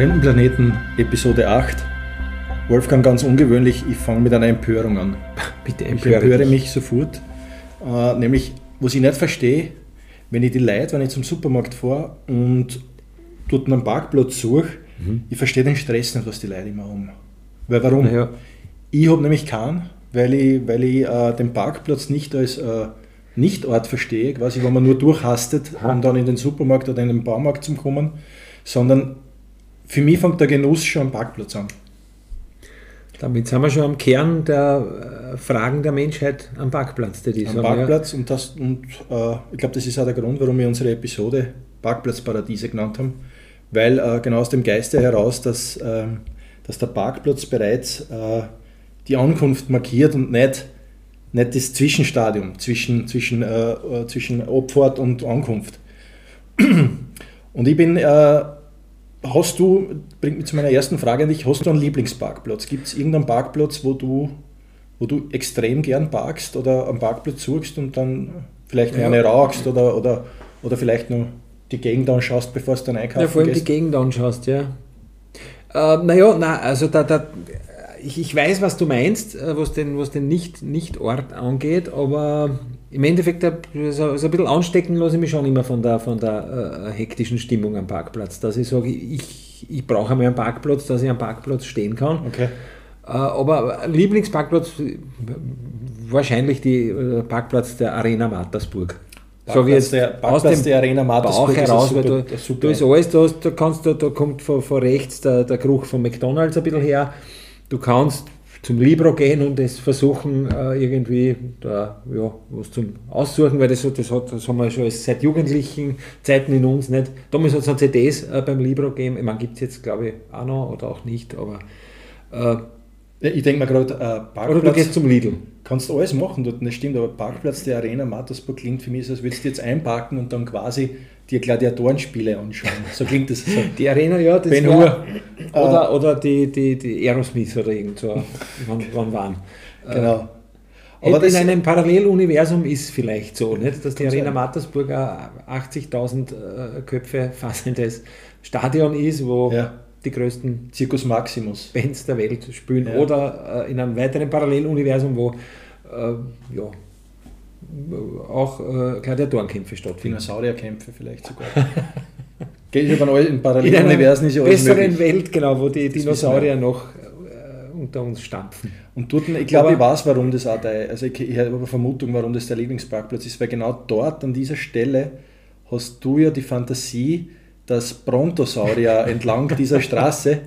Fremdenplaneten Episode 8. Wolfgang, ganz ungewöhnlich, ich fange mit einer Empörung an. Bitte Ich empöre empöre dich. mich sofort. Äh, nämlich, was ich nicht verstehe, wenn ich die Leute, wenn ich zum Supermarkt fahre und dort einen Parkplatz suche, ich verstehe den Stress nicht, was die Leute immer haben. Weil warum? Naja, Ich habe nämlich keinen, weil ich, weil ich äh, den Parkplatz nicht als äh, Nichtort verstehe, quasi, wenn man nur durchhastet, um dann in den Supermarkt oder in den Baumarkt zu kommen, sondern für mich fängt der Genuss schon am Parkplatz an. damit sind wir schon am Kern der äh, Fragen der Menschheit am Parkplatz, die am Parkplatz und, das, und äh, ich glaube, das ist auch der Grund, warum wir unsere Episode Parkplatzparadiese genannt haben, weil äh, genau aus dem Geiste heraus, dass, ähm, dass der Parkplatz bereits äh, die Ankunft markiert und nicht, nicht das Zwischenstadium zwischen, zwischen, äh, äh, zwischen Abfahrt und Ankunft. Und ich bin, äh, hast du, bringt mich zu meiner ersten Frage an dich, hast du einen Lieblingsparkplatz? Gibt es irgendeinen Parkplatz, wo du wo du extrem gern parkst oder am Parkplatz suchst und dann vielleicht Ja. eine rauchst oder, oder, oder vielleicht noch die Gegend anschaust, bevor du dann einkaufen Ja, vor allem die gehst. Gegend anschaust, ja. Äh, naja, na, also da, da, ich, ich weiß, was du meinst, äh, was den, was den nicht, Nicht-Ort angeht, aber im Endeffekt, äh, so, so ein bisschen anstecken lasse ich mich schon immer von der, von der äh, hektischen Stimmung am Parkplatz. Dass ich sage, ich, ich brauche einmal einen Parkplatz, dass ich am Parkplatz stehen kann. Okay. Äh, Aber Lieblingsparkplatz äh, wahrscheinlich die äh, Parkplatz der Arena Mattersburg. Parkplatz der, Parkplatz der Arena Bauch Mattersburg ist heraus, weil super, da, ein super. da ist alles, da, hast- da, kannst, du- da kommt von, von rechts der, der Geruch von McDonalds ein bisschen her. Du kannst zum Libro gehen und es versuchen, äh, irgendwie da, ja, was zum Aussuchen, weil das, hat- das, hat, das haben wir schon seit jugendlichen Zeiten in uns nicht. Damals hat es noch CDs äh, beim Libro gegeben. Ich meine, gibt es jetzt, glaube ich, auch noch oder auch nicht, aber. Äh, ich denke mir gerade, äh, oder du Parkplatz gehst zum Lidl. kannst du alles machen dort, das stimmt, aber Parkplatz der Arena Mattersburg klingt für mich so, als würdest du jetzt einparken und dann quasi die Gladiatorenspiele anschauen. So klingt das. So. Die Arena, ja, das Ben Hur. Oder, oder die, die, die Aerosmith oder irgend so, wann, wann waren. Genau. Aber Aber in einem Paralleluniversum ist vielleicht so, nicht? dass die Arena sein. Mattersburg ein 80.000 äh, Köpfe fassendes Stadion ist, wo ja, die größten Circus Maximus. Bands der Welt spielen. Ja. Oder äh, in einem weiteren Paralleluniversum, wo äh, ja, auch äh, Gladiatorenkämpfe stattfinden. Dinosaurierkämpfe vielleicht sogar. Geht all in Paralleluniversen einer ist ja alles besseren möglich. Welt, genau, wo die Dinosaurier noch äh, unter uns stampfen. Und dort, ich glaube, ich weiß, warum das auch der, also ich, ich habe eine Vermutung, warum das der Lieblingsparkplatz ist, weil genau dort, an dieser Stelle, hast du ja die Fantasie, dass Brontosaurier entlang dieser Straße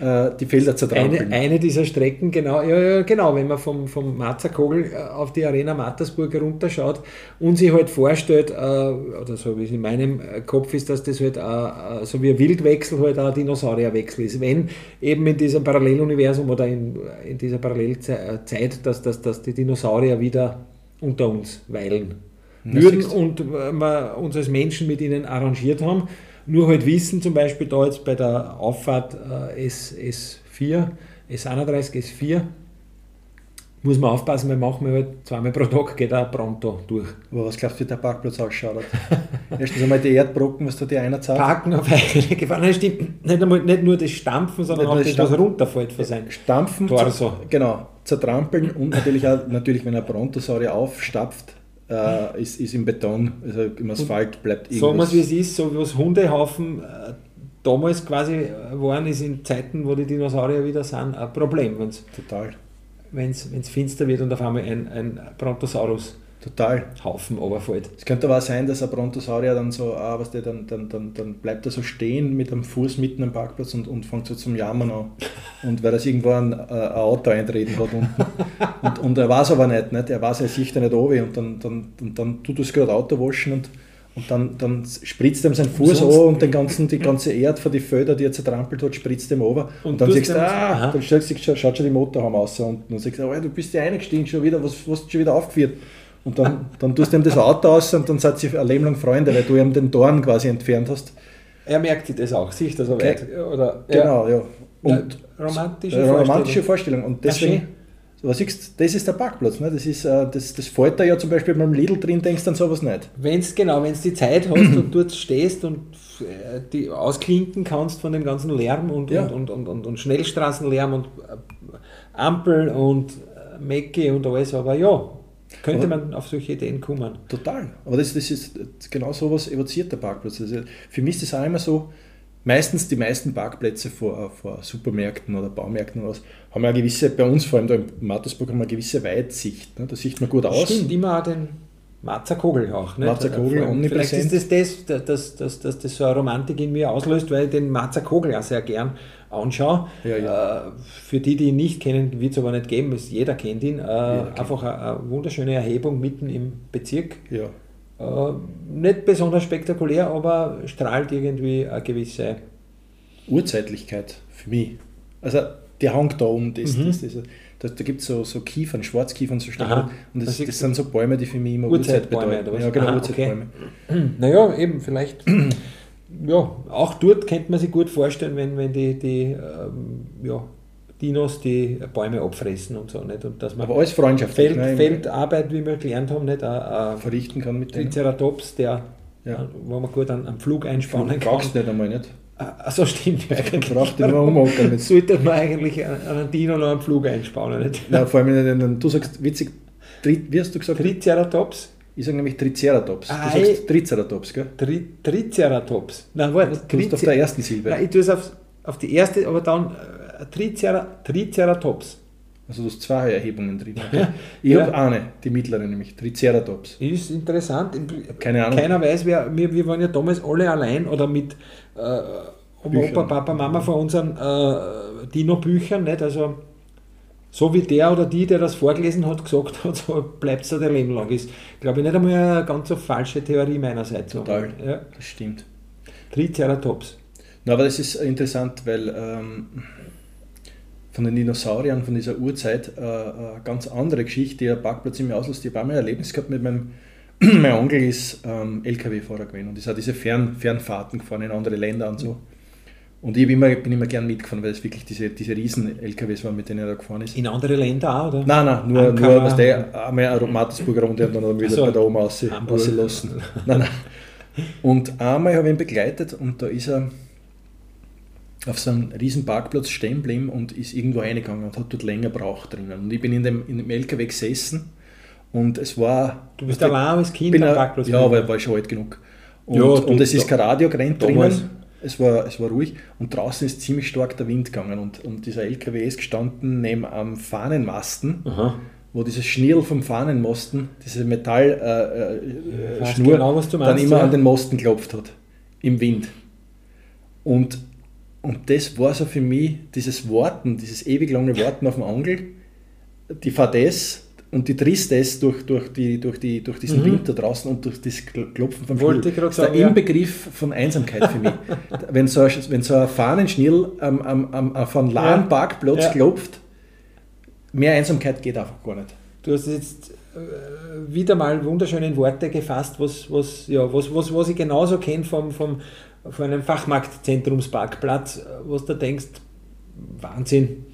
äh, die Felder Eine, zertrampeln. eine dieser Strecken, genau, ja, ja, genau, wenn man vom, vom Marzerkogel äh, auf die Arena Mattersburg runterschaut und sich halt vorstellt, äh, oder so wie es in meinem äh, Kopf ist, dass das halt äh, äh, so wie ein Wildwechsel halt auch ein Dinosaurierwechsel ist. Wenn eben in diesem Paralleluniversum oder in, in dieser Parallelzeit, dass, dass, dass die Dinosaurier wieder unter uns weilen würden und wir uns als Menschen mit ihnen arrangiert haben. Nur halt wissen, zum Beispiel da jetzt bei der Auffahrt äh, S, S4, S31, S4, muss man aufpassen, weil manchmal halt zweimal pro Tag geht auch pronto durch. Aber was glaubst du, wie der Parkplatz ausschaut? Erstens einmal die Erdbrocken, was da die einer zeigt. Parken auf eigene Gefahr. Nein, stimmt. Nicht, einmal, nicht nur das Stampfen, sondern Nicht auch das, das was Stampfen. runterfällt von sein. Stampfen, Torso. zer- genau, zertrampeln und natürlich auch, natürlich, wenn ein Brontosaurier aufstapft, äh, ist, ist im Beton, also im Asphalt bleibt Sagen wir irgendwas. es wie es ist, so wie es Hundehaufen äh, damals quasi äh, waren, ist in Zeiten, wo die Dinosaurier wieder sind, ein Problem, wenn es Total, wenn's, wenn's finster wird und auf einmal ein, ein Brontosaurus-Haufen total. runterfällt. Es könnte aber auch sein, dass ein Brontosaurier dann so, ah, was der, dann, dann, dann, dann bleibt er so stehen mit einem Fuß mitten am Parkplatz und, und fängt so zum Jammern an. Und weil er irgendwo ein, äh, ein Auto eintreten hat unten. Und, und er weiß aber nicht, nicht? er weiß, er sieht da nicht oben und dann, dann, und dann tut er es gerade Auto waschen und, und dann, dann spritzt ihm sein Fuß an und den ganzen, die ganze Erde von die Felder, die er zertrampelt hat, spritzt ihm over. Und, Und dann siehst du, ah, dann schaut schon die Motorhaube aus und dann sagst du, oh, du bist ja eingestiegen schon wieder, was, was hast du schon wieder aufgeführt? Und dann, dann tust du ihm das Auto aus und dann seid ihr ein Leben lang Freunde, weil du ihm den Dorn quasi entfernt hast. Er merkt sich das auch, sieht das so Okay. Oder, Genau, ja. Und Ja, romantische äh, Vorstellung. romantische Vorstellung. Und deswegen, was siehst, das ist der Parkplatz. Ne? Das, ist, äh, das, das fällt da ja zum Beispiel beim Lidl drin, denkst du an sowas nicht. Wenn es genau, wenn du die Zeit hast und dort stehst und äh, die ausklinken kannst von dem ganzen Lärm und, Ja. und, und, und, und Schnellstraßenlärm und äh, Ampel und äh, Mecke und alles, aber ja, könnte Aber- man auf solche Ideen kommen. Total. Aber das, das ist genau sowas evoziert der Parkplatz. Also für mich ist das auch immer so, meistens die meisten Parkplätze vor, vor Supermärkten oder Baumärkten oder was, haben ja eine gewisse, bei uns vor allem da im Mattersburg, haben wir eine gewisse Weitsicht. Ne? Da sieht man gut aus. Stimmt, immer auch den Marzer Kogel auch. Nicht? Marzer Kogel, Vielleicht omnipräsent. ist das das, dass das, das, das so eine Romantik in mir auslöst, weil ich den Marzer Kogel auch sehr gern anschaue. Ja, ja. Äh, Für die, die ihn nicht kennen, wird es aber nicht geben, es- jeder kennt ihn. Äh, kennt Einfach eine, eine wunderschöne Erhebung mitten im Bezirk. Ja. Äh, Nicht besonders spektakulär, aber strahlt irgendwie eine gewisse. Urzeitlichkeit für mich. Also der hängt da um, das, Mhm. das, das, das, da gibt es so, so Kiefern, Schwarzkiefern, so. Steine. Und Da das, das sind so Bäume, die für mich immer Urzeit Urzeitbäume, bedeuten. Ja, genau, Aha, Urzeitbäume. Naja, eben, vielleicht. ja, auch dort könnte man sich gut vorstellen, wenn, wenn die, die ähm, ja, Dinos die Bäume abfressen und so. Nicht? Und dass man Aber alles freundschaftlich. Feld, ne, Feldarbeit, wie wir gelernt haben, nicht? Ein, ein verrichten kann mit dem. Triceratops, der, Ja. wo man gut einen, einen Flug einspannen Du kann. brauchst nicht einmal nicht. Also stimmt, den nur umhocken. mit- Sollte man eigentlich einen Dino noch einen Flug einspannen. Nicht? Nein, vor allem, wenn du- sagst, witzig, wie hast du gesagt? Triceratops? Ich sage nämlich Triceratops. Ah, Du sagst Triceratops, gell? Tri Triceratops. Nein, warte. Du bist auf der ersten Silbe. Nein, ich tue es auf, auf die erste, aber dann äh, Tricera, Triceratops. Also du hast zwei Erhebungen drin. Ja. Ich Ja. habe eine, die mittlere nämlich, Triceratops. Ist interessant. Keine Ahnung. Keiner weiß, wer, wir, wir waren ja damals alle allein oder mit äh, Oma, Büchern. Opa, Papa, Mama von unseren äh, Dino-Büchern. Nicht? Also, so wie der oder die, der das vorgelesen hat, gesagt hat, so bleibt es da der Leben lang. Ist, glaube ich, nicht einmal eine ganz so falsche Theorie meinerseits. Total. Ja. Das stimmt. Triceratops. Na, aber das ist interessant, weil ähm, von den Dinosauriern, von dieser Urzeit, äh, eine ganz andere Geschichte, der Parkplatz im Ausland, ich habe ein Erlebnis gehabt mit meinem, mein Onkel ist ähm, LKW-Fahrer gewesen und ist auch diese Fern, Fernfahrten gefahren in andere Länder und so. Und ich hab immer, bin immer gern mitgefahren, weil es wirklich diese, diese riesen LKWs waren, mit denen er da gefahren ist. In andere Länder auch, oder? Nein, nein, nur, Ankara. nur was der einmal eine Mattersburger Runde und dann haben wir wieder so. bei da oben raus, Hamburg. rausgelassen. Nein, nein. Und einmal habe ich ihn begleitet und da ist er auf so einem riesen Parkplatz stehen geblieben und ist irgendwo reingegangen und hat dort länger braucht drinnen. Und ich bin in dem, in dem LKW gesessen und es war... Du bist allein als Kind bin am ein- Parkplatz. Ja, aber ich war schon alt genug. Und, Ja, und es ist kein Radio gerannt drinnen. Es war, es war ruhig und draußen ist ziemlich stark der Wind gegangen und, und dieser LKW ist gestanden neben am Fahnenmasten, Aha. wo dieses Schnirl vom Fahnenmosten, diese Metallschnur, äh, äh, genau, dann immer ja. an den Mosten klopft hat. Im Wind. Und, und das war so für mich, dieses Warten, dieses ewig lange Warten auf den Angel, die Fadesse und die Tristesse durch, durch, die, durch, die, durch diesen Mhm. Wind da draußen und durch das Kl- Klopfen vom Wollte Das ist der ja. Inbegriff von Einsamkeit für mich. wenn, so, ein- wenn so ein Fahnenschnirl am, am, am, auf einem lahen Ja. Parkplatz Ja. klopft, mehr Einsamkeit geht einfach gar nicht. Du hast jetzt äh, wieder mal wunderschön in Worte gefasst, was, was, ja, was, was, was ich genauso kenne vom, vom, von einem Fachmarktzentrumsparkplatz, äh, was du denkst, Wahnsinn,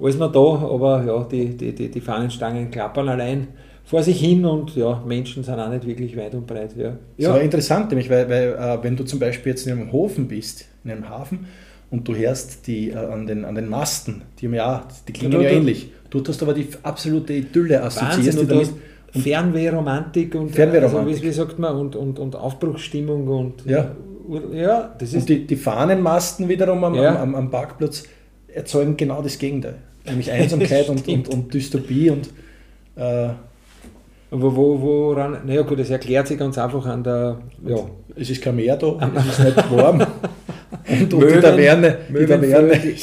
alles noch da, aber ja, die, die, die, die Fahnenstangen klappern allein vor sich hin und ja, Menschen sind auch nicht wirklich weit und breit. Ja. Ja. Ja. interessant, nämlich, weil, weil äh, wenn du zum Beispiel jetzt in einem Hofen bist, in einem Hafen, und du hörst die äh, an, den, an den Masten, die haben ja, die klingen Ja, ja, du- ähnlich. Du hast aber die absolute Idylle Wahnsinn, assoziierst. und Fernwehromantik und Fernwehromantik. Also, wie, wie sagt man, und, und, und Aufbruchsstimmung und Ja. ja, das ist und die, die Fahnenmasten wiederum am, Ja. am, am Parkplatz erzeugen genau das Gegenteil. Nämlich Einsamkeit und, und, und Dystopie und äh, Aber wo, woran, naja gut, das erklärt sich ganz einfach an der, ja, es ist kein Meer da, es ist nicht warm. Und, und die Möwen- Taverne, die Möwen- Taverne die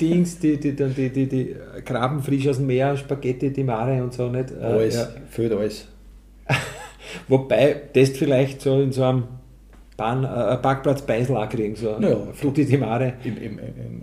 Dings, die, die, die, die, die, die graben frisch aus dem Meer, Spaghetti di Mare und so nicht. Äh, alles, ja. fehlt alles. Wobei, das vielleicht so in so einem Bahn, äh, Parkplatz Beisel auch kriegen, so Ja. Frutti di Mare. Im, im, im, im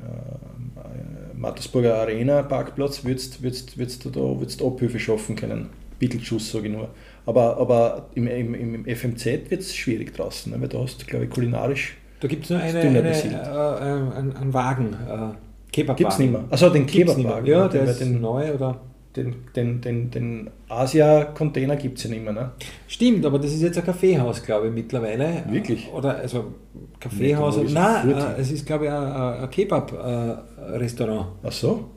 Mattersburger Arena Parkplatz würdest, würdest, würdest du da würdest Abhilfe schaffen können. Bittelschuss, sage ich nur. Aber, aber im, im, im FMZ wird es schwierig draußen, ne? weil da hast du, glaube ich, kulinarisch. Da gibt es nur eine, eine, äh, besiedelt. einen, einen Wagen, äh, Kebabwagen. Gibt es nicht mehr. Achso, den. Kebabwagen. Ja, den- der ist den, neu oder den, den, den, den Asia-Container gibt es ja nicht mehr. Ne? Stimmt, aber das ist jetzt ein Kaffeehaus, glaube ich, mittlerweile. Wirklich? Oder also Kaffeehaus. Nee, nein, äh, es ist, glaube ich, ein, ein Kebab-Restaurant. Ach so?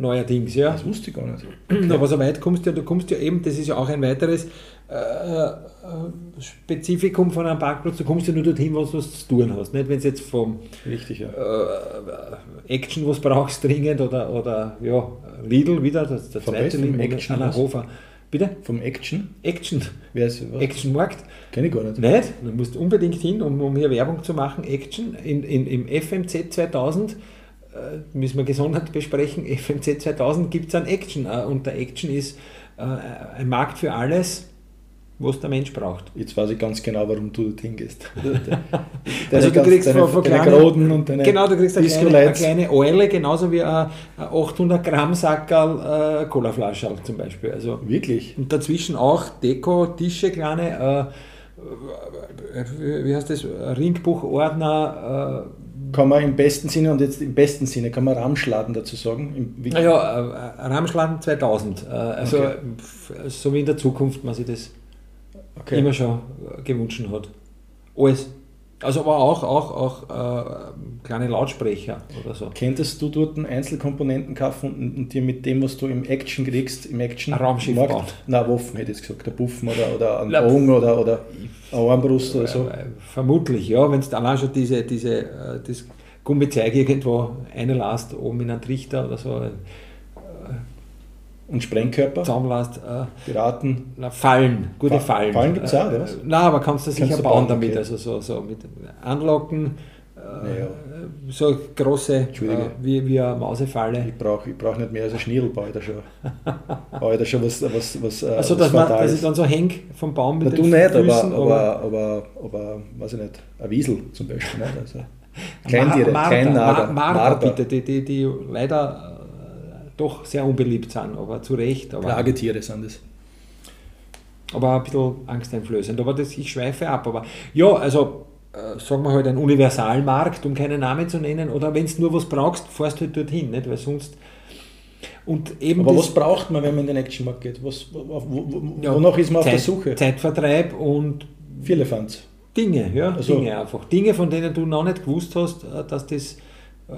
Neuerdings, ja. Das wusste ich gar nicht. Okay. Aber so weit kommst du, du kommst ja eben, das ist ja auch ein weiteres äh, Spezifikum von einem Parkplatz, du kommst ja nur dorthin, wo du was zu tun hast. Nicht, wenn es jetzt vom Richtig, ja. äh, Action was brauchst dringend oder, oder ja, Lidl wieder, das, der zweite was? Vom Lidl, Action was? Hofer. Bitte? Vom Action? Action. Wer ist was? Actionmarkt. Kenn ich gar nicht. Nicht? Du musst unbedingt hin, um, um hier Werbung zu machen. Action in, in, im FMZ 2000 äh, müssen wir gesondert besprechen. FMZ 2000 gibt es an Action äh, und der Action ist äh, ein Markt für alles, was der Mensch braucht. Jetzt weiß ich ganz genau, warum du dorthin gehst. Also du kriegst deine, von, deine Groden und deine Genau, du kriegst eine kleine, eine kleine Eule, genauso wie ein, ein 800 Gramm Sackerl äh, Colaflasche zum Beispiel. Also, Wirklich? und dazwischen auch Deko, Tische, kleine, äh, äh, wie heißt das, Ringbuchordner, äh, Kann man im besten Sinne, und jetzt im besten Sinne, kann man Ramschladen dazu sagen? Naja, äh, Ramschladen 2000. Äh, also Okay. so wie in der Zukunft man sich das okay. immer schon äh, gewünscht hat. Alles. Also aber auch, auch, auch äh, kleine Lautsprecher oder so. Könntest du dort einen Einzelkomponenten kaufen und, und dir mit dem, was du im Action kriegst, im Action Ein Raumschiff Markt- bauen? Nein, Waffen hätte ich gesagt, der Buffen oder, oder ein Bogen oder, oder eine Armbrust oder so. Äh, Vermutlich, ja, wenn es allein schon diese, diese, äh, das Gummizeug irgendwo einlässt, oben in einen Trichter oder so, Und Sprengkörper, zusammenlässt, äh, Piraten. na, Fallen, gute Fa- Fallen. Fallen gibt's auch, oder was? Äh, Nein, aber kannst du sicher du bauen bauen, damit, okay. also so, so mit Anlocken, äh, Naja. so große, äh, wie, wie eine Mausefalle. Ich brauche ich brauch nicht mehr als ein ich da schon. ich da schon was, was, was, äh, Also, was dass, man, dass ich dann so häng vom Baum mit Na, du den nicht, aber, Füßen, aber, aber, aber, weiß ich nicht, ein Wiesel zum Beispiel. Nicht? Also, Kleintiere, Mar- Kleinnager, Mar- Marder, Marder. bitte, die, die, die leider doch sehr unbeliebt sind, aber zu Recht. Aber, Plagetiere sind es. aber ein bisschen angsteinflößend. Aber das, ich schweife ab. Aber ja, also äh, sagen wir halt ein Universalmarkt, um keinen Namen zu nennen, oder wenn du nur was brauchst, fährst du halt dorthin, nicht? weil sonst. Und eben Aber was braucht man, wenn man in den Actionmarkt geht? Was, wo, wo, ja, wonach ist man auf Zeit, der Suche? Zeitvertreib und Vierlefanz. Dinge, ja, Also- Dinge einfach. Dinge, von denen du noch nicht gewusst hast, äh, dass das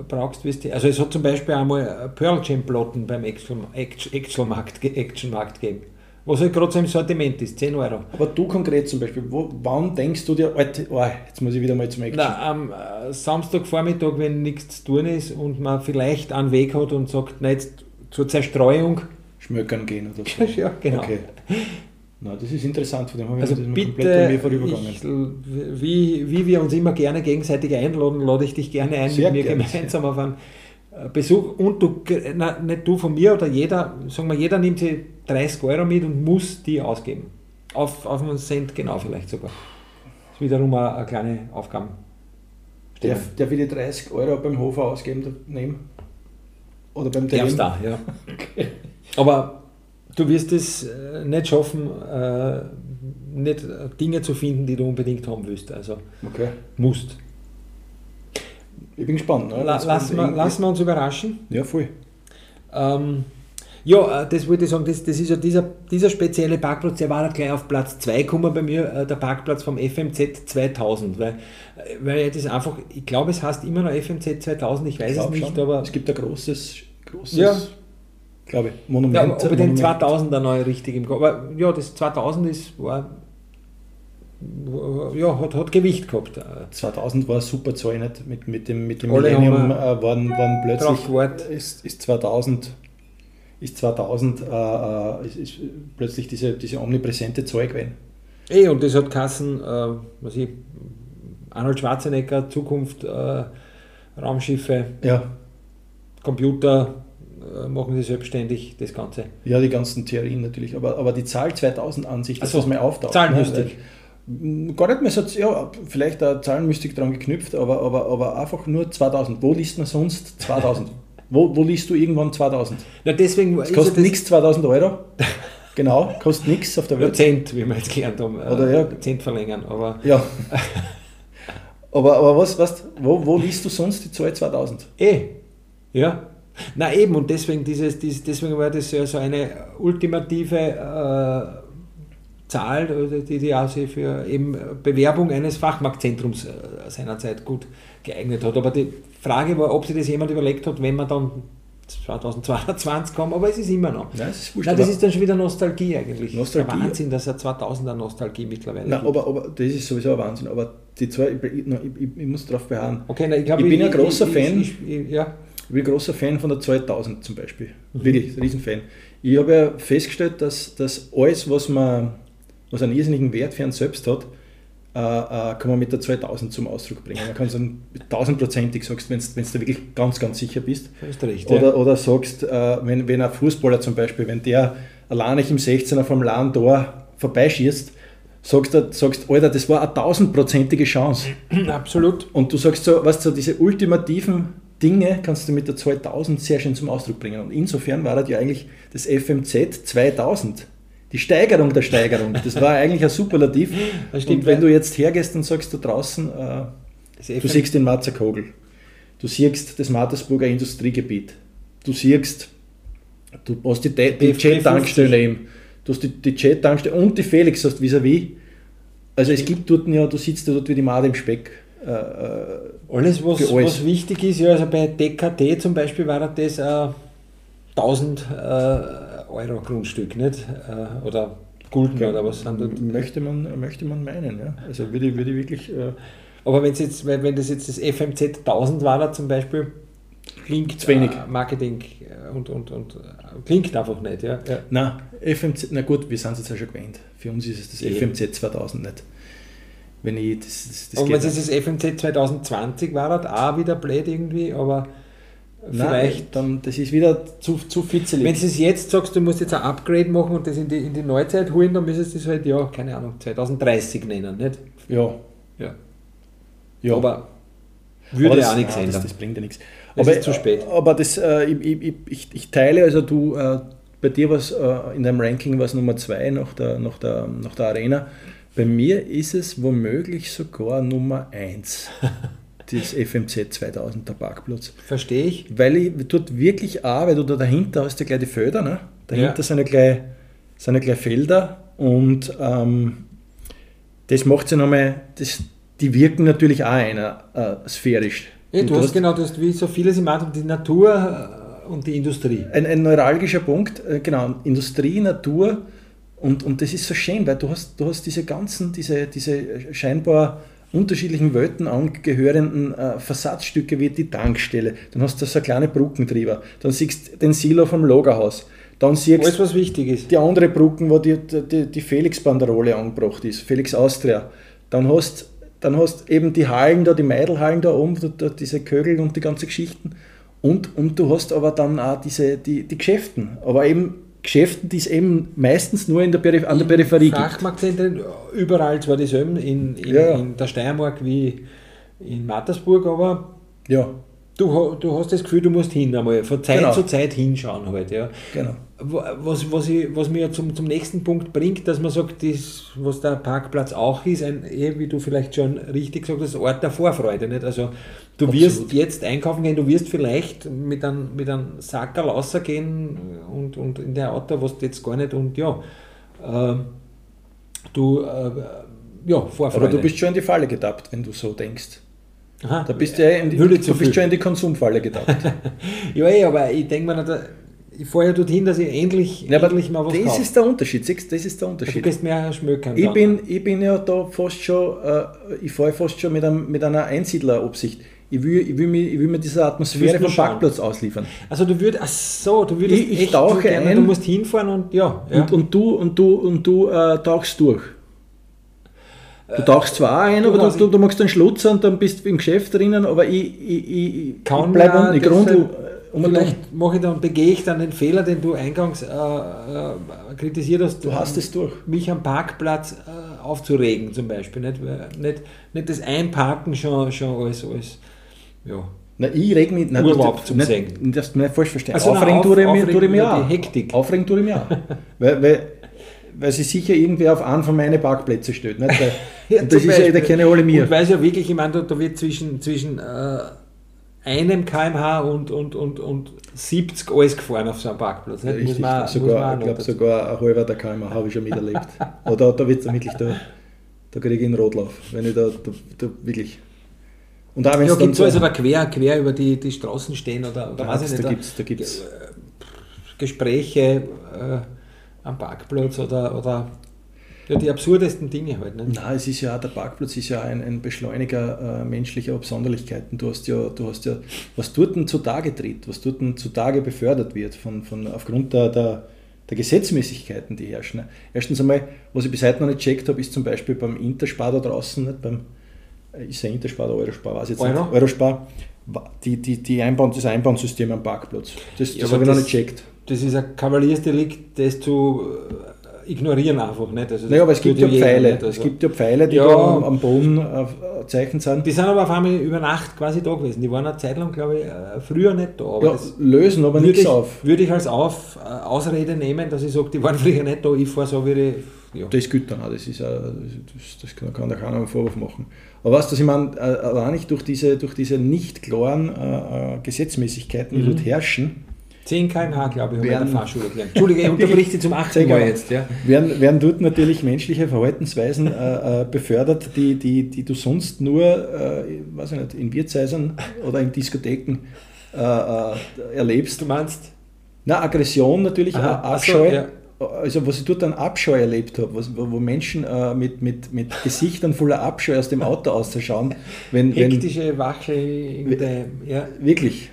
brauchst, wirst du. Also es hat zum Beispiel einmal äh, Pearl Jam Platten beim Actionmarkt Actionmarkt gegeben. Was halt gerade so im Sortiment ist, 10 Euro. Aber du konkret zum Beispiel, wo, wann denkst du dir, Alter, oh, jetzt muss ich wieder mal zum Action? Na, am äh, Samstagvormittag, wenn nichts zu tun ist und man vielleicht einen Weg hat und sagt, na jetzt zur Zerstreuung. Schmökern gehen oder so. ja, genau. Okay. Na, das ist interessant, von dem habe ich Also ist mir komplett an mir bitte, vorübergegangen. ich, wie, wie wir uns immer gerne gegenseitig einladen, lade ich dich gerne ein, Sehr mit mir gerne. gemeinsam auf einen äh, Besuch. Und du, na, nicht du von mir oder jeder, sagen wir, jeder nimmt sich 30 Euro mit und muss die ausgeben. Auf, auf einen Cent genau vielleicht sogar. Das ist wiederum eine, eine kleine Aufgabe. Darf, darf ich die 30 Euro beim Hofer ausgeben nehmen? Oder beim Darfst DM? da, ja. Aber du wirst es äh, nicht schaffen, äh, nicht äh, Dinge zu finden, die du unbedingt haben willst. Also Okay. musst. Ich bin gespannt. Ne? La, lassen, wir, lassen wir uns überraschen. Ja, voll. Ähm, ja, das wollte ich sagen, das, das ist ja dieser, dieser spezielle Parkplatz, der war gleich auf Platz 2 gekommen bei mir, der Parkplatz vom FMZ 2000, weil, weil das einfach, ich glaube es heißt immer noch FMZ 2000, ich weiß es glaub nicht, schon. aber Es gibt ein großes, großes Ja. Glaube ich, Monument. ja, ich den Monument. 2000er neu richtig im Kopf, aber ja, das 2000 ist, war, war- ja, hat, hat Gewicht gehabt. äh, 2000 war eine super Zahl, nicht? Mit, mit dem, mit dem Alle Millennium äh, waren, waren plötzlich, ist, ist 2000, ist 2000 äh, äh, ist, ist plötzlich diese, diese omnipräsente Zahl gewesen. Eh, und das hat Kassen, äh, was ich, Arnold Schwarzenegger, Zukunft, äh, Raumschiffe, Ja, Computer äh, machen sie selbstständig, das Ganze. ja, die ganzen Theorien natürlich, aber, aber die Zahl 2000 an sich, dass Ach so, das mal auftaucht. Zahlenmystik. Ne? Weil- Gar nicht mehr so, ja, vielleicht eine Zahlenmystik dran geknüpft, aber, aber, aber einfach nur 2000. Wo liest man sonst 2000? wo, wo liest du irgendwann 2000? Na, deswegen Es kostet nichts 2000 Euro. Genau, kostet nichts auf der Ja, Welt. Cent, wie wir jetzt gelernt haben. äh, Oder ja. Cent verlängern. Aber Ja. aber, aber was, was, wo, wo liest du sonst die Zahl 2000? eh, ja. Na eben, und deswegen, dieses, dieses, deswegen war das ja so eine ultimative äh, Zahl, die die auch sich für eben Bewerbung eines Fachmarktzentrums äh, seinerzeit gut geeignet hat. Aber die Frage war, ob sich das jemand überlegt hat, wenn man dann 2022 kommen, aber es ist immer noch. Es ist wurscht, Nein, das ist dann schon wieder Nostalgie eigentlich. Nostalgie. Wahnsinn, dass er 2000er Nostalgie mittlerweile Nein, aber, aber das ist sowieso ein Wahnsinn. Aber die zwei, ich, ich, ich, muss darauf beharren. Okay, na, ich, glaub, Ich bin ein großer Fan. Ja. Ich bin großer Fan von der 2000 zum Beispiel. Mhm. Wirklich, Riesenfan. Ich habe ja festgestellt, dass, dass alles, was, man, was einen irrsinnigen Wert für einen selbst hat, äh, äh, kann man mit der 2000 zum Ausdruck bringen. Man kann sagen, tausendprozentig sagst, wenn du da wirklich ganz, ganz sicher bist. Recht. Oder, ja. oder sagst, äh, wenn, wenn ein Fußballer zum Beispiel, wenn der alleinig im 16er vom leeren Tor vorbeischießt, sagst du, sagst, Alter, das war eine tausendprozentige Chance. Absolut. Und du sagst so, weißt du, so diese ultimativen Dinge kannst du mit der 2000 sehr schön zum Ausdruck bringen. Und insofern war das ja eigentlich das FMZ 2000. Die Steigerung der Steigerung. Das war eigentlich ein Superlativ. Und wenn du jetzt hergehst und sagst da draußen, äh, du siehst den Marzerkogel, du siehst das Mattersburger Industriegebiet, du siehst, du hast die, die, Jet-Tankstelle eben, du hast die, die Jet-Tankstelle und die Felix hast vis-à-vis. Also es gibt dort ja, du sitzt ja dort wie die Made im Speck. Äh, äh, Alles, was, alles. was wichtig ist, ja, also bei DKT zum Beispiel war das äh, 1000 äh, Euro Grundstück, nicht? Äh, oder Gulden oder was sind das? Möchte man, möchte man meinen, ja. Also würde würde ich wirklich. Äh, Aber wenn's jetzt, wenn wenn das jetzt das FMZ 1000 war, zum Beispiel, klingt Zu wenig. Marketing und, und, und klingt einfach nicht. Ja. Ja. na, FMZ, na gut, wir sind es jetzt ja schon gewöhnt. Für uns ist es das Ja. FMZ 2000 nicht. Wenn ich, das, das, das Und wenn es das FMZ 2020 war, hat auch wieder blöd irgendwie, aber Nein, vielleicht. dann, das ist wieder zu, zu fitzelig. Wenn du es jetzt sagst, du musst jetzt ein Upgrade machen und das in die, in die Neuzeit holen, dann müsstest du es halt, ja, keine Ahnung, 2030 nennen, nicht? ja, Ja. ja. Aber würde Aber ja auch das- nichts nein, ändern. Das, das bringt ja nichts. Es aber, ist zu spät. Aber das, äh, ich, ich, ich, ich teile, also du, äh, bei dir war es äh, in deinem Ranking was Nummer 2 nach der, nach, der, nach der Arena. Bei mir ist es womöglich sogar Nummer 1, das FMZ 2000, der Parkplatz. Verstehe ich. Weil ich dort wirklich du da dahinter hast ja gleich die Felder, ne? dahinter Ja. sind, ja gleich, sind ja gleich Felder und ähm, das macht ja nochmal, das, die wirken natürlich auch einer äh, sphärisch. Ja, du, hast genau, du hast wie so vieles im Atem, die Natur äh, und die Industrie. Ein, ein neuralgischer Punkt, äh, genau, Industrie, Natur und, und das ist so schön, weil du hast, du hast diese ganzen, diese, diese scheinbar unterschiedlichen Welten angehörenden äh, Versatzstücke wie die Tankstelle, dann hast du so kleine Brückentrieber, dann siehst du den Silo vom Lagerhaus, dann siehst Alles, was wichtig ist. die andere Brücken, wo die, die, die Felix-Banderole angebracht ist, Felix Austria. Dann hast dann hast eben die Hallen da, die Meidelhallen da oben, da, da, diese Kögel und die ganzen Geschichten. Und, und du hast aber dann auch diese, die, die Geschäften. Aber eben Geschäften, die es eben meistens nur in der Periph an der Peripherie gibt. Fachmarktzentren, überall zwar dieselben, in, in, Ja. in der Steiermark wie in Mattersburg, aber Ja, du, du hast das Gefühl, du musst hin einmal, von Zeit Genau. zu Zeit hinschauen halt, ja. genau. Was, was, ich, was mir zum, zum nächsten Punkt bringt, dass man sagt, das, was der Parkplatz auch ist, ein, eh, wie du vielleicht schon richtig gesagt hast, Ort der Vorfreude. Nicht? Also du Absolut. wirst jetzt einkaufen gehen, du wirst vielleicht mit einem, mit einem Sackerl rausgehen und, und in der Auto, was du jetzt gar nicht und ja, äh, du, äh, ja, Vorfreude. Aber du bist schon in die Falle getappt, wenn du so denkst. Aha. Da bist du, ja in die, du bist schon in die Konsumfalle getappt. Ja, eh, aber ich denke mir, ich fahre ja dorthin, dass ich endlich, Ja, endlich mal was das kaufe. ist der Unterschied. siehst du, Das ist der Du Unterschied. gehst mehr schmökern. Ich bin, ich bin ja da fast schon, äh, ich fahre fast schon mit, einem, mit einer Einsiedlerabsicht. Ich will, ich will, mir, ich will mir diese Du Atmosphäre vom schauen. Parkplatz ausliefern. Also du würdest, ach so, du würdest Ich- ich echt tauche gerne, ein. du musst hinfahren und ja. ja. Und, und du, und du, und du äh, tauchst durch. Du tauchst zwar auch ein, du aber du, du, du machst einen Schlutzer und dann bist du im Geschäft drinnen, aber ich, ich, ich, ich Kann bleib man um, ich grundl und. Vielleicht mache ich dann, begehe ich dann den Fehler, den du eingangs äh, äh, kritisiert hast. Du hast es durch. Mich am Parkplatz äh, aufzuregen zum Beispiel. Nicht, nicht, nicht das Einparken schon, schon als, als ja. Na, ich reg mich nein, Urlaub das- zum nicht, Segen. Das nicht falsch verstehen. Also, aufregen auf- tue ich mir, tue ich mir auch. Hektik. Aufregen tue ich mir auch. weil, weil, weil sie sicher irgendwie auf einen von meinen Parkplätzen steht. Nicht? Weil, Ja, das zum ist ja Beispiel. keine alle mir. Und weil es ja wirklich, ich meine, da, da wird zwischen, zwischen äh, einem kmh und, und, und, und 70 alles gefahren auf so einem Parkplatz. Nicht? Richtig, man, sogar, ich glaube sogar ein halber der kmh habe ich schon miterlebt. Aber da, da wird es wirklich, da, da kriege ich einen Rotlauf, wenn ich da, da, da wirklich... Und auch wenn ja, gibt es also da quer, quer über die, die Straßen stehen oder, oder weiß ich nicht, da gibt's, da gibt's äh, Gespräche äh, am Parkplatz oder, oder ja, die absurdesten Dinge halt. Ne? Nein, es ist ja der Parkplatz ist ja ein, ein Beschleuniger äh, menschlicher Absonderlichkeiten. Du hast ja, du hast ja, was dort zutage tritt, was dort zutage befördert wird, von, von, aufgrund der, der, der Gesetzmäßigkeiten, die herrschen. Ne? Erstens einmal, was ich bis heute noch nicht gecheckt habe, ist zum Beispiel beim Interspar da draußen, nicht? beim äh, ist ja Interspar oder Eurospar, weiß jetzt Euro? nicht. Eurospar, die, die, die Einbahn, das Einbahnsystem am Parkplatz. Das, das ja, habe ich noch nicht gecheckt. Das ist ein Kavaliersdelikt, das zu ignorieren einfach nicht. Also naja, aber es gibt ja Pfeile. Also. Es gibt ja Pfeile, die ja, da am, Boden äh, zeichnet sind. Die sind aber auf einmal über Nacht quasi da gewesen. Die waren eine Zeit lang, glaube ich, äh, früher nicht da. Aber ja, lösen aber nichts auf. Würde ich als auf, äh, Ausrede nehmen, dass ich sage, die waren früher nicht da, ich fahre so wie die. Ja. Das gilt dann auch, das, ist, das, das kann da keiner einen Vorwurf machen. Aber was, dass ich meine, allein nicht durch diese, durch diese nicht klaren äh, Gesetzmäßigkeiten, die mhm. dort herrschen, 10 km/h, glaube ich, haben wir in der Fahrschule gelernt. Entschuldige, ich unterbrich Sie zum 18 Mal jetzt. Ja. Werden, werden dort natürlich menschliche Verhaltensweisen äh, äh, befördert, die, die, die du sonst nur äh, weiß ich nicht, in Wirtshäusern oder in Diskotheken äh, äh erlebst. Du meinst? Na, Aggression natürlich, Aha, Abscheu. So, ja. Also was ich dort an Abscheu erlebt habe, was, wo Menschen äh, mit, mit, mit Gesichtern voller Abscheu aus dem Auto auszuschauen. Wenn, Hektische Wache in der, ja. Wirklich.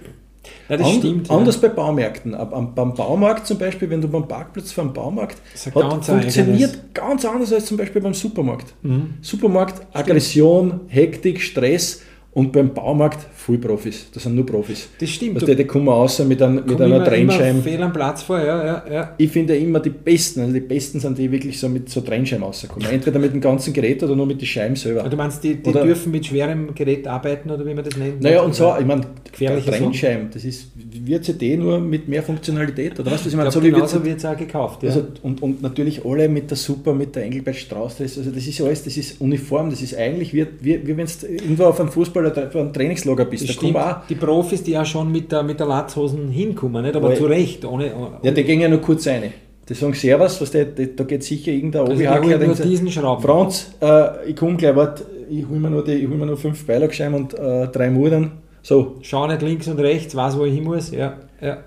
Ja, das And, stimmt. Anders ja. bei Baumärkten. Am, beim Baumarkt zum Beispiel, wenn du beim Parkplatz vom Baumarkt hat, funktioniert eigenes. ganz anders als zum Beispiel beim Supermarkt. Mhm. Supermarkt, Aggression, Hektik, Stress und beim Baumarkt voll Profis. Das sind nur Profis. Das stimmt. Also die, die kommen außer mit, ein, mit einer Trennscheibe. Fehl am Platz vor, ja, ja, ja. Ich finde immer die Besten, also die Besten sind die wirklich so mit so Trennscheiben rauskommen. Entweder mit dem ganzen Gerät oder nur mit den Scheiben selber. Du meinst, die, die dürfen mit schwerem Gerät arbeiten oder wie man das nennt? Naja, und so, ich meine, Trennscheiben, das ist WCD nur mit mehr Funktionalität. Oder was, ich meine? So wie wird es auch gekauft. Ja. Also, und, und natürlich alle mit der Super, mit der Engelbert Strauß, also das ist alles, das ist uniform, das ist eigentlich wie, wie, wie wenn du irgendwo auf einem Fußball oder auf einem Trainingslager bist. Da stimmt. Auch, die Profis, die ja schon mit der, mit der Latzhosen hinkommen, nicht? aber zu Recht. Ohne, ohne, ja, die gehen ja nur kurz rein. Die sagen Servus, was der, da geht sicher irgendein also Obi-Hackler. nur diesen Schrauben. Franz, äh, ich komme gleich, warte, ich hole mir, nur hol mir nur fünf Beilagscheiben und äh, drei Mudern. So. Schau nicht links und rechts, weiß, wo ich hin muss. Ja, ja.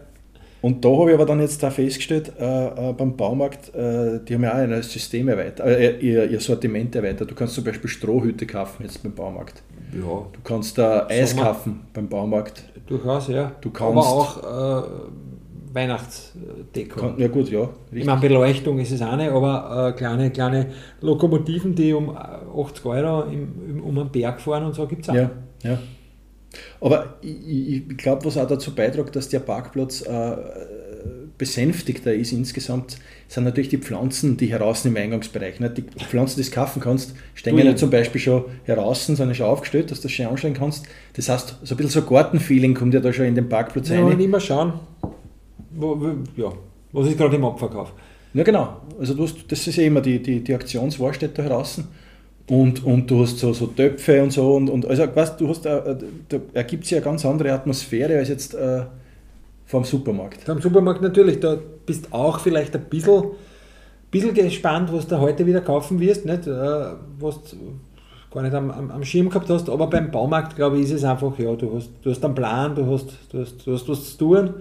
Und da habe ich aber dann jetzt da festgestellt, äh, äh, beim Baumarkt, äh, die haben ja auch ein System erweitert, äh, ihr, ihr, Sortiment erweitert. Du kannst zum Beispiel Strohhüte kaufen jetzt beim Baumarkt. Ja. Du kannst da Eis kaufen beim Baumarkt. Durchaus, ja. Du kannst aber auch äh, Weihnachtsdeko. Kann, ja gut, ja. Richtig. Ich meine, Beleuchtung ist es eine, aber äh, kleine, kleine Lokomotiven, die um 80 Euro im, um einen Berg fahren und so gibt es auch. Ja, ja. Aber ich, ich glaube, was auch dazu beiträgt, dass der Parkplatz äh, besänftigter ist insgesamt, sind natürlich die Pflanzen, die heraus im Eingangsbereich. Ne? Die Pflanzen, die du kaufen kannst, stehen ja zum Beispiel schon heraus, sind ja schon aufgestellt, dass du das schön anschauen kannst. Das heißt, so ein bisschen so Gartenfeeling kommt ja da schon in den Parkplatz ja, rein. Ja, immer schauen, wo, ja, was ist gerade im Abverkauf. Ja, genau. Also du hast, das ist ja immer die, die, die Aktionswahl steht da heraus. Und, und du hast so, so Töpfe und so. Und, und also, weißt, du hast, äh, da ergibt sich eine ganz andere Atmosphäre als jetzt äh, vom Supermarkt. Vom Supermarkt natürlich. Da bist auch vielleicht ein bisschen, bisschen gespannt, was du heute wieder kaufen wirst. Nicht? Äh, was gar nicht am, am, am, Schirm gehabt hast. Aber beim Baumarkt, glaube ich, ist es einfach, ja, du hast, du hast einen Plan, du hast, du, hast, du hast was zu tun.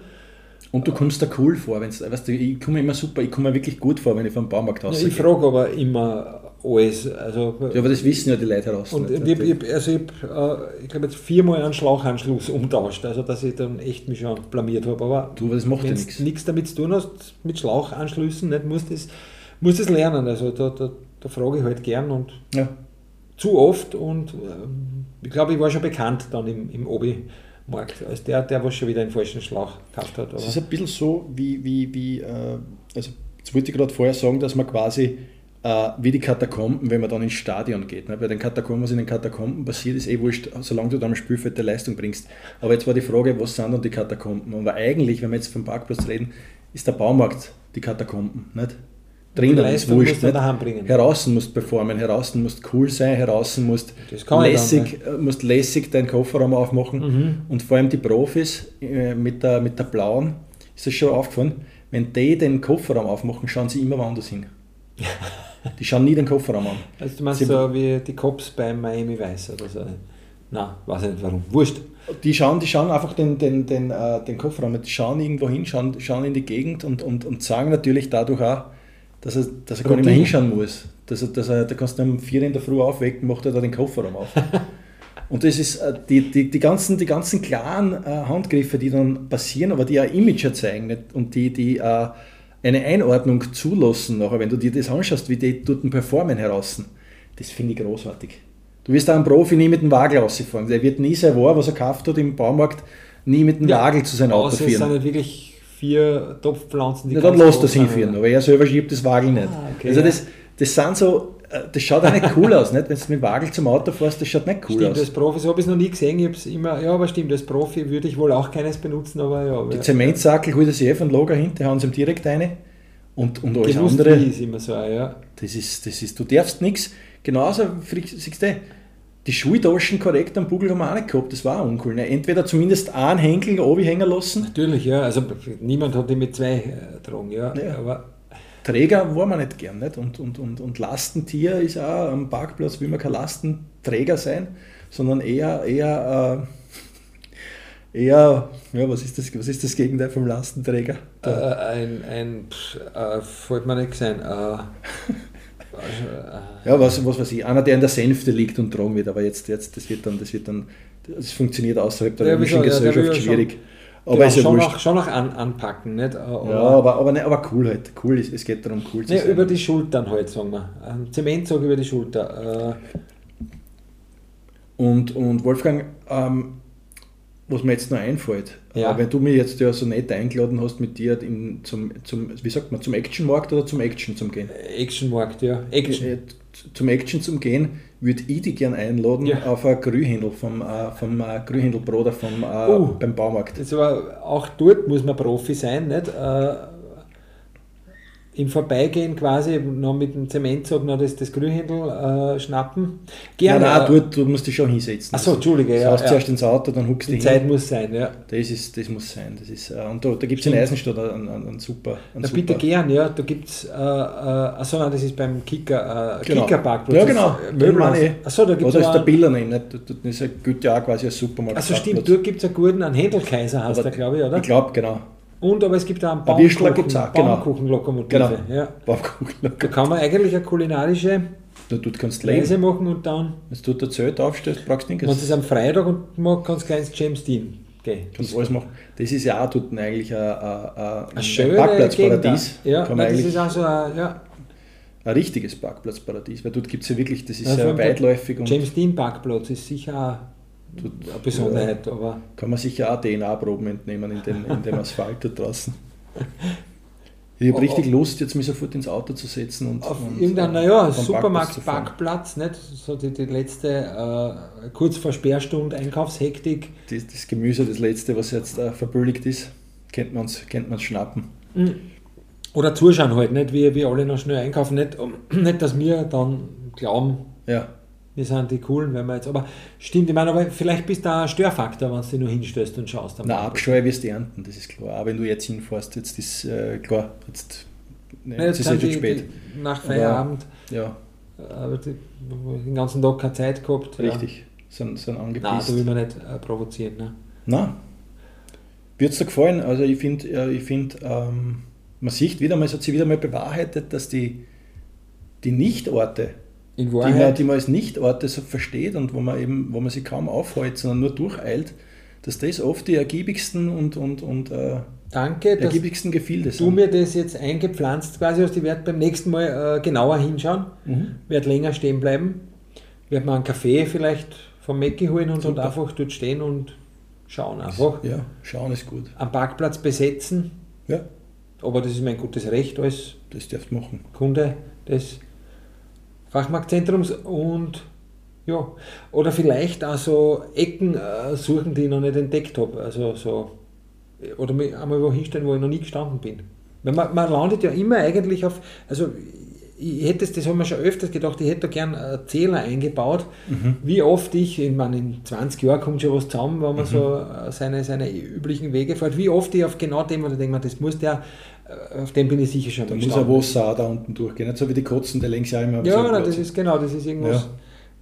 Und du kommst da cool vor, wenn's, weißt du, ich komme immer super, ich komme mir wirklich gut vor, wenn ich vom Baumarkt rausgehe. Ja, ich frage aber immer alles. Also, ja, aber das wissen ja die Leute heraus. Und ich, ich, also ich, äh, ich glaube jetzt viermal einen Schlauchanschluss umtauscht, also dass ich dann echt mich schon blamiert habe. Aber du, das macht ja nichts. nichts damit zu tun hast, mit Schlauchanschlüssen, nicht, musst das, musst das lernen. Also da, da, da frage ich halt gern und ja. zu oft und äh, ich glaube, ich war schon bekannt dann im, im Obi. Markt, als der, der was schon wieder einen falschen Schlauch gekauft hat. Es ist ein bisschen so, wie, wie, wie äh, also jetzt wollte ich gerade vorher sagen, dass man quasi wie die Katakomben, wenn man dann ins Stadion geht. Ne? Bei den Katakomben, was in den Katakomben passiert, ist eh wurscht, solange du dann am Spielfeld der Leistung bringst. Aber jetzt war die Frage, was sind dann die Katakomben? Aber eigentlich, wenn wir jetzt vom Parkplatz reden, ist der Baumarkt die Katakomben, nicht? drinnen ist wurscht. musst du Nicht? Heraus musst performen, heraus musst cool sein, heraus musst lässig, äh, musst lässig deinen Kofferraum aufmachen. Mhm. Und vor allem die Profis äh, mit, der, mit der blauen, ist das schon aufgefallen, wenn die den Kofferraum aufmachen, schauen sie immer woanders hin. Die schauen nie den Kofferraum an. Also du meinst Sie- so wie die Cops bei Miami Vice oder so? Nein, weiß ich nicht warum. Wurscht. Die schauen, die schauen einfach den, den, den, äh, den Kofferraum, die schauen irgendwo hin, schauen, schauen in die Gegend und, und, und sagen natürlich dadurch auch, dass er, dass er gar nicht mehr hinschauen muss. Dass er, dass er, da kannst du um 4 in der Früh aufwecken, macht er da den Kofferraum auf. und das ist äh, die, die, die, ganzen, die ganzen klaren äh, Handgriffe, die dann passieren, aber die ein Image erzeugen nicht? und die, die äh, eine Einordnung zulassen nachher, wenn du dir das anschaust, wie die dort performen heraus, das finde ich großartig. Du wirst auch einen Profi nie mit dem Wagel rausfahren. Der wird nie sein War, was er gekauft hat im Baumarkt, nie mit dem Wagel zu seinem Auto Außer es sind führen. nicht wirklich vier Topfpflanzen, die Ja, dann lässt er sind, hinführen, aber er selber schiebt das Wagel nicht. Ah, okay, also ja. das, das sind so, das schaut auch nicht cool aus, nicht? wenn du mit dem Wagel zum Auto fährst, das schaut nicht cool Stimmt, aus. als Profi, so habe ich es noch nie gesehen. Ich hab's immer, ja, aber stimmt, als Profi würde ich wohl auch keines benutzen, aber ja. Die Zementsackel holt sich eh von Lager hin, die hauen sie ihm direkt rein. Und, und alles Gewusst, andere, ist immer so, ja. das ist, das ist, du darfst nichts. Genauso, siehst du, die Schultaschen korrekt am Bugel haben wir auch nicht gehabt, das war auch uncool. Ne? Entweder zumindest einen Henkel oben hängen lassen, Natürlich, ja. Also niemand hat die mit zwei äh, getragen, ja. Ja. Aber Träger war man nicht gern. Nicht? Und, und, und, und Lastentier ist auch am Parkplatz, will man kein Lastenträger sein, sondern eher, eher, äh, eher ja, was ist das, was ist das Gegenteil vom Lastenträger? äh, ein, ein pff, äh, fällt mir nicht sein. Äh, Ja, was, was weiß ich, einer, der in der Sänfte liegt und tragen wird, aber jetzt, jetzt das wird dann, das wird dann, das funktioniert außerhalb der Ja, römischen Gesellschaft ja schwierig. Aber Aber ist ja schon, wurscht. noch, schon noch an, anpacken, nicht? Äh, Aber, Ja, aber, aber, ne, aber cool halt. Cool ist, es geht darum, cool zu Nee, sein. über die Schultern halt, sagen wir. Ein Zementzug über die Schulter. Äh, Und, und Wolfgang, ähm, was mir jetzt noch einfällt, Ja. äh, wenn du mir jetzt ja so nett eingeladen hast, mit dir in, zum, zum, wie sagt man, zum Actionmarkt oder zum Action zum Gehen? Actionmarkt, ja. Action. Äh, Zum Action zum Gehen würde ich dich gerne einladen Ja. auf ein Grühhändel vom, äh, vom äh, Grühhändelbruder vom, äh, Oh. beim Baumarkt. Das war, auch dort muss man Profi sein, nicht? Äh, Im Vorbeigehen quasi noch mit dem Zementzug noch das, das Grünhändel äh, schnappen. Nein, Gerne. nein, äh, dort, du musst dich schon hinsetzen. Achso, Entschuldige, Du ja. saust ja. zuerst ins Auto, dann huckst du Die hin. Zeit muss sein, ja. Das, ist, das muss sein. Das ist, äh, und da, da gibt es in. Eisenstadt einen, einen, einen super. Einen Na, super bitte gern, ja. Da gibt es, äh, äh, achso, nein, das ist beim Kicker, äh, Genau. Kickerparkplatz. Ja, genau. äh, meine ich. Achso, da gibt Oder es ist der Biller nicht? Das ist ein ja auch quasi als Supermarkt. Also stimmt, dort gibt es einen guten, einen Händelkaiser Aber der, glaube ich, oder? Ich glaube, genau. Und aber es gibt auch einen Baumkuchen, genau. Baumkuchenlokomotive. Genau. Ja. Baumkuchen. Da kann man eigentlich eine kulinarische Da dort kannst du Reise leben. machen und dann, Wenn du ein Zelt aufstellst, brauchst du wenn nichts. es ist am Freitag und man kann gleich ins James Dean gehen. kannst alles machen. Das ist ja auch dort eigentlich ein, ein, ein, Parkplatzparadies. Da. Ja, Kann nein, das ist auch so ein, ja, ein richtiges Parkplatzparadies, weil dort gibt es ja wirklich, das ist Also ja weitläufig und James Dean Parkplatz ist sicher auch eine Besonderheit, aber kann man sicher auch DNA-Proben entnehmen in den, in den Asphalt da draußen. Ich habe richtig. Lust, jetzt mich sofort ins Auto zu setzen und. auf und, irgendeinem, äh, naja, vom Supermarkt, zu fahren. Parkplatz, nicht? So die, die letzte, äh, kurz vor Sperrstunde, Einkaufshektik. Das, das Gemüse, das letzte, was jetzt äh, verbilligt ist, kennt man uns kennt man's schnappen. Mhm. Oder zuschauen halt, nicht? Wie wir alle noch schnell einkaufen, nicht, um, nicht dass wir dann glauben, Ja, wir sind die Coolen, wenn wir jetzt, aber stimmt, ich meine, aber vielleicht bist du ein Störfaktor, wenn du dich nur hinstellst und schaust. na. Abscheu wirst du ernten, das ist klar. Auch wenn du jetzt hinfährst, jetzt ist äh, klar, jetzt, ne, Ja, jetzt ist sind es schon spät. Die, nach Feierabend, Ja, aber die, den ganzen Tag keine Zeit gehabt. richtig. Sind, sind Ja. angepisst. Nein, so will man nicht äh, provozieren. Ne? Nein. Wird es dir gefallen? Also ich finde, äh, ich find, ähm, man sieht wieder mal, es hat sich wieder mal bewahrheitet, dass die, die Nichtorte, In die man, Wahrheit, die man als Nichtorte so versteht und wo man eben, wo man sich kaum aufhält, sondern nur durcheilt, dass das oft die ergiebigsten und, und, und äh, danke, ergiebigsten Gefilde du sind. mir das jetzt eingepflanzt quasi hast. Ich werde beim nächsten Mal äh, genauer hinschauen, Mhm. werde länger stehen bleiben, werde mal einen Kaffee vielleicht vom Mäcki holen und, und einfach dort stehen und schauen einfach. Ja, schauen ist gut. Am Parkplatz besetzen, Ja, aber das ist mein gutes Recht als das darfst du machen. Kunde des Fachmarktzentrums und ja, oder vielleicht auch so Ecken äh, suchen, die ich noch nicht entdeckt habe. Also so, oder mich einmal wo hinstellen, wo ich noch nie gestanden bin. Weil man, man landet ja immer eigentlich auf, also ich hätte das, das haben wir schon öfters gedacht, ich hätte da gern einen Zähler eingebaut, Mhm. wie oft ich, ich meine, in 20 Jahren kommt schon was zusammen, wenn man so äh, seine, seine üblichen Wege fährt, wie oft ich auf genau dem, oder denke das muss der, äh, auf dem bin ich sicher schon Da muss Wasser auch da unten durchgehen. Nicht so wie die Kotzen, die längs ja immer Ja, nein, das ist genau, das ist irgendwas Ja.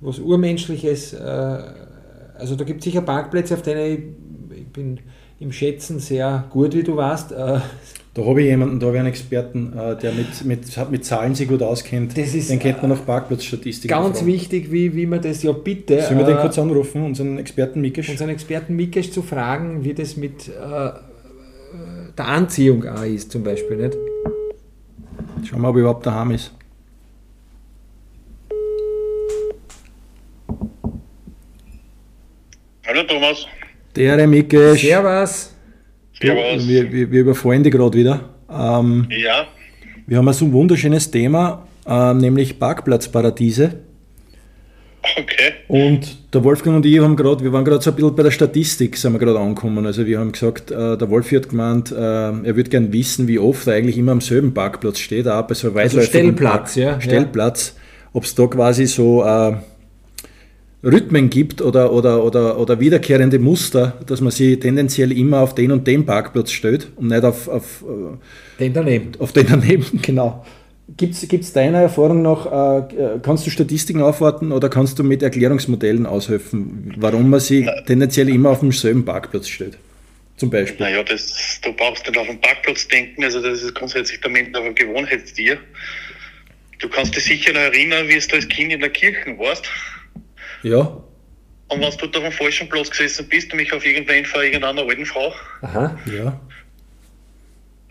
was Urmenschliches. Äh, also da gibt es sicher Parkplätze, auf denen ich, ich bin im Schätzen sehr gut, wie du weißt. Äh, Da habe ich jemanden, da habe ich einen Experten, äh, der mit, mit, mit Zahlen sich gut auskennt. Das ist, den kennt man nach Parkplatzstatistiken. ganz fragen. wichtig, wie, wie man das ja bitte. Sollen wir den äh, kurz anrufen, unseren Experten Mikisch? unseren Experten Mikesh zu fragen, wie das mit äh, äh, der Anziehung auch ist, zum Beispiel. Nicht? Schauen wir, ob er überhaupt daheim ist. Hallo Thomas. Der Mikisch. Servus. Du, Servus. wir, wir, wir überfallen dich gerade wieder. Ähm, Ja, wir haben so ein wunderschönes Thema, ähm, nämlich Parkplatzparadiese. okay. Und der Wolfgang und ich haben gerade, wir waren gerade so ein bisschen bei der Statistik, sind wir gerade angekommen. Also wir haben gesagt, äh, der Wolfi hat gemeint, äh, er würde gern wissen, wie oft er eigentlich immer am selben Parkplatz steht, auch bei so einem Also Stellplatz, ja, ja. Stellplatz. Ob es da quasi so äh, Rhythmen gibt oder, oder, oder, oder wiederkehrende Muster, dass man sich tendenziell immer auf den und den Parkplatz stellt und nicht auf, auf, äh, Den daneben. auf den daneben, genau. Gibt es deiner Erfahrung nach, äh, kannst du Statistiken aufwarten oder kannst du mit Erklärungsmodellen aushelfen, warum man sich tendenziell immer auf demselben Parkplatz stellt? Zum Beispiel. Naja, das, du brauchst nicht auf den Parkplatz denken, also das ist grundsätzlich der Mensch auf ein Gewohnheitstier. Du kannst dich sicher noch erinnern, wie du als Kind in der Kirche warst. Ja, Und wenn du dort auf dem falschen Platz gesessen bist, nämlich auf irgendeinen vor irgendeiner alten Frau. Aha. ja.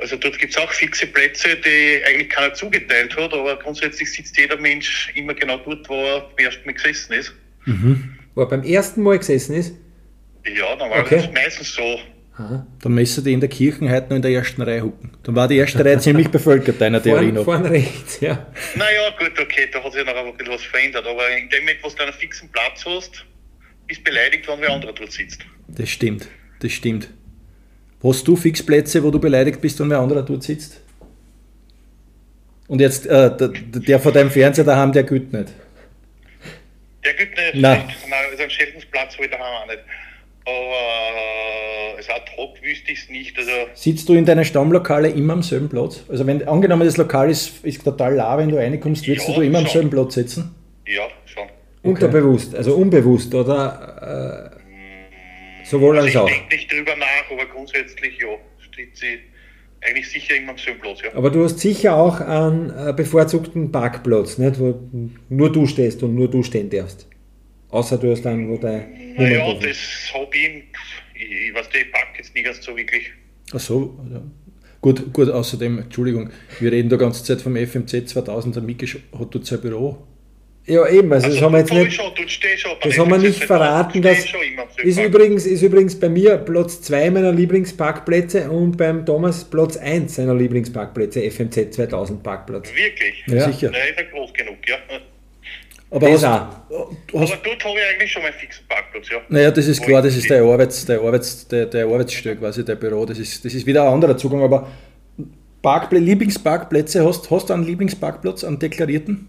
Also dort gibt es auch fixe Plätze, die eigentlich keiner zugeteilt hat, aber grundsätzlich sitzt jeder Mensch immer genau dort, wo er beim ersten Mal gesessen ist. Wo er beim ersten Mal gesessen ist. Ja, normalerweise Okay. ist es meistens so. Aha. Dann müsste die in der Kirche heute noch in der ersten Reihe hucken. Dann war die erste Reihe ziemlich bevölkert, deiner Theorie noch. vorn rechts, ja. Naja, gut, okay, da hat sich noch ein bisschen was verändert, aber in dem Moment, wo du einen fixen Platz hast, bist du beleidigt, wenn wer anderer dort sitzt. Das stimmt, das stimmt. Hast du Fixplätze, wo du beleidigt bist und wer anderer dort sitzt? Und jetzt, äh, der, der vor deinem Fernseher daheim, der gilt nicht. Der gibt nicht, Nein. nein, also einen Scheltensplatz habe ich daheim auch nicht. Aber äh, es ad hoc wüsste ich es nicht. Also, Sitzt du in deinen Stammlokale immer am selben Platz? Also wenn angenommen das Lokal ist, ist total la, wenn du reinkommst, würdest Ja, du immer am schon. selben Platz sitzen? ja, schon. Unterbewusst, also unbewusst, oder? Äh, sowohl als Also auch. ich denke nicht drüber nach, aber grundsätzlich ja, steht sie eigentlich sicher immer am selben Platz, ja. Aber du hast sicher auch einen äh, bevorzugten Parkplatz, nicht? wo nur du stehst und nur du stehen darfst. Außer du hast einen, wo dein Naja, drauf das habe ich, ich, weiß, ich pack jetzt nicht ganz so wirklich. Ach so, ja. Gut, gut, außerdem, Entschuldigung, wir reden da ganze Zeit vom FMZ 2000, der Miki hat dort sein Büro. Ja, eben, also, das haben wir jetzt nicht. Ich schon, Das der haben wir nicht verraten, 2000 das ist übrigens, ist übrigens bei mir Platz 2 meiner Lieblingsparkplätze und beim Thomas Platz 1 seiner Lieblingsparkplätze, FMZ 2000 Parkplatz. Wirklich? Ja. Sicher. Ja, ist ja groß genug, ja. Aber Das hast, auch. du hast, Aber dort habe ich eigentlich schon meinen fixen Parkplatz, ja. naja, das ist Wo klar, das ist der, Arbeits, der, Arbeits, der, der Arbeitsstelle quasi, der Büro, das ist, das ist wieder ein anderer Zugang, aber Parkpl Lieblingsparkplätze, hast, hast du einen Lieblingsparkplatz, einen deklarierten?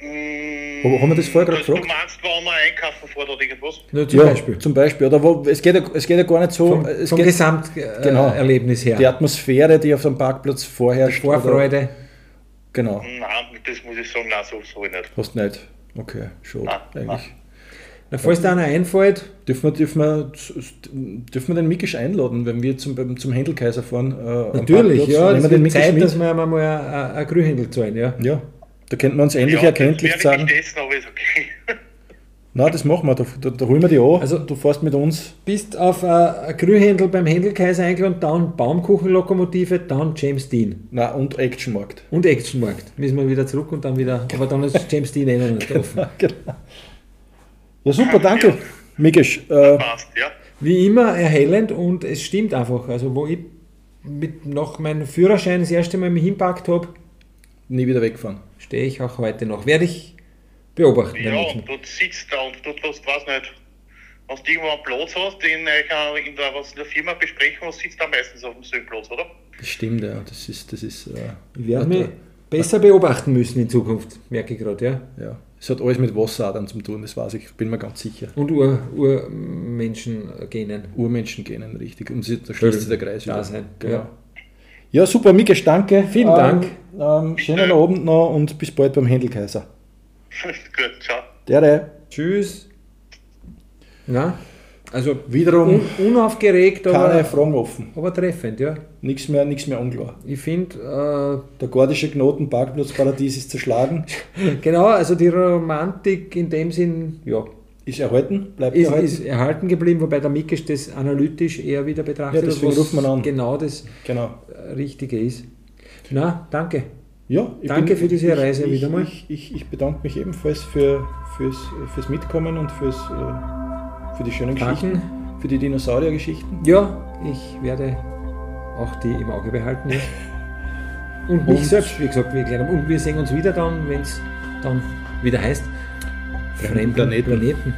Mm, Haben wir das vorher gerade Du gefragt? meinst, wenn man einkaufen fährt oder irgendwas? Nur zum Beispiel. Zum Beispiel. Oder wo, es, geht ja, es geht ja gar nicht so. Vom, es vom geht, Gesamterlebnis Genau. Erlebnis her. die Atmosphäre, die auf dem Parkplatz vorherrscht. Oder, Vorfreude. Genau. Nein, das muss ich sagen, nein, so, so nicht. Hast nicht. Okay, schon. Nein, Eigentlich. Na, falls da einer einfällt, Dürfen wir, dürfen, wir, dürfen wir den Mikisch einladen, wenn wir zum, zum Händelkaiser fahren? Äh, natürlich, ja, Nehmen wir den wird Mikisch Zeit, mit? dass wir einmal ein, ein Grünhändel zahlen, ja. Ja, da könnten wir uns endlich ja, erkenntlich das sagen. nicht essen, aber ist okay. Nein, das machen wir, da, da, da holen wir die an. Also- du fährst mit uns. Bist auf äh, ein Grünhändel beim Händelkaiser eingeladen, dann Baumkuchenlokomotive, dann James Dean. Nein, und Actionmarkt. Und Actionmarkt. Müssen wir wieder zurück und dann wieder, aber dann ist James Dean eh noch nicht offen. genau. Ja, super, danke. Mikisch, äh, Passt, ja. Wie immer erhellend und es stimmt einfach. Also wo ich mit nach meinem Führerschein das erste Mal mich hinpackt habe, nie wieder wegfahren. stehe ich auch heute noch. Werde ich beobachten. Ja, damit. und dort sitzt du und dort hast du, weiß nicht, wenn du irgendwo einen Platz hast, den in der, was in der Firma besprechen hast, sitzt da meistens auf dem selben Platz, oder? Das stimmt, ja. Das ist, das ist, äh, Ich werde mich besser beobachten müssen in Zukunft, merke ich gerade, ja. ja. Es hat alles mit Wasseradern zu tun, das weiß ich, bin mir ganz sicher. Und Ur Urmenschen genen. Urmenschen gehen, richtig. Und sie- da schließt sich der Kreis Da wieder. sein, Genau. ja. Ja, super, Mikes, danke. Vielen Dank. Ähm, schönen Abend noch und bis bald beim Händelkaiser. Gut, ciao. Dere. Tschüss. Na, also Wiederum un unaufgeregt, keine aber, Fragen offen. aber treffend, ja. Nichts mehr, nichts mehr unklar. Ich finde, Der gordische Knoten Parkplatzparadies ist zerschlagen, äh, genau, also die Romantik in dem Sinn, ja, ist erhalten, bleibt ist, erhalten. ist erhalten geblieben, wobei der Mikisch das analytisch eher wieder betrachtet, Ja, deswegen was ruft man an. genau das genau. äh, Richtige ist. Na, danke. Ja, ich Danke für diese Reise ich, wieder mal. Ich, ich, ich bedanke mich ebenfalls für, fürs, fürs Mitkommen und fürs, äh, für die schönen Danke. Geschichten, für die Dinosaurier-Geschichten. Ja, ich werde auch die im Auge behalten. Ja. Und mich Und- selbst, wie gesagt, haben. Und wir sehen uns wieder dann, wenn es dann wieder heißt, Fremden Planeten. Planeten.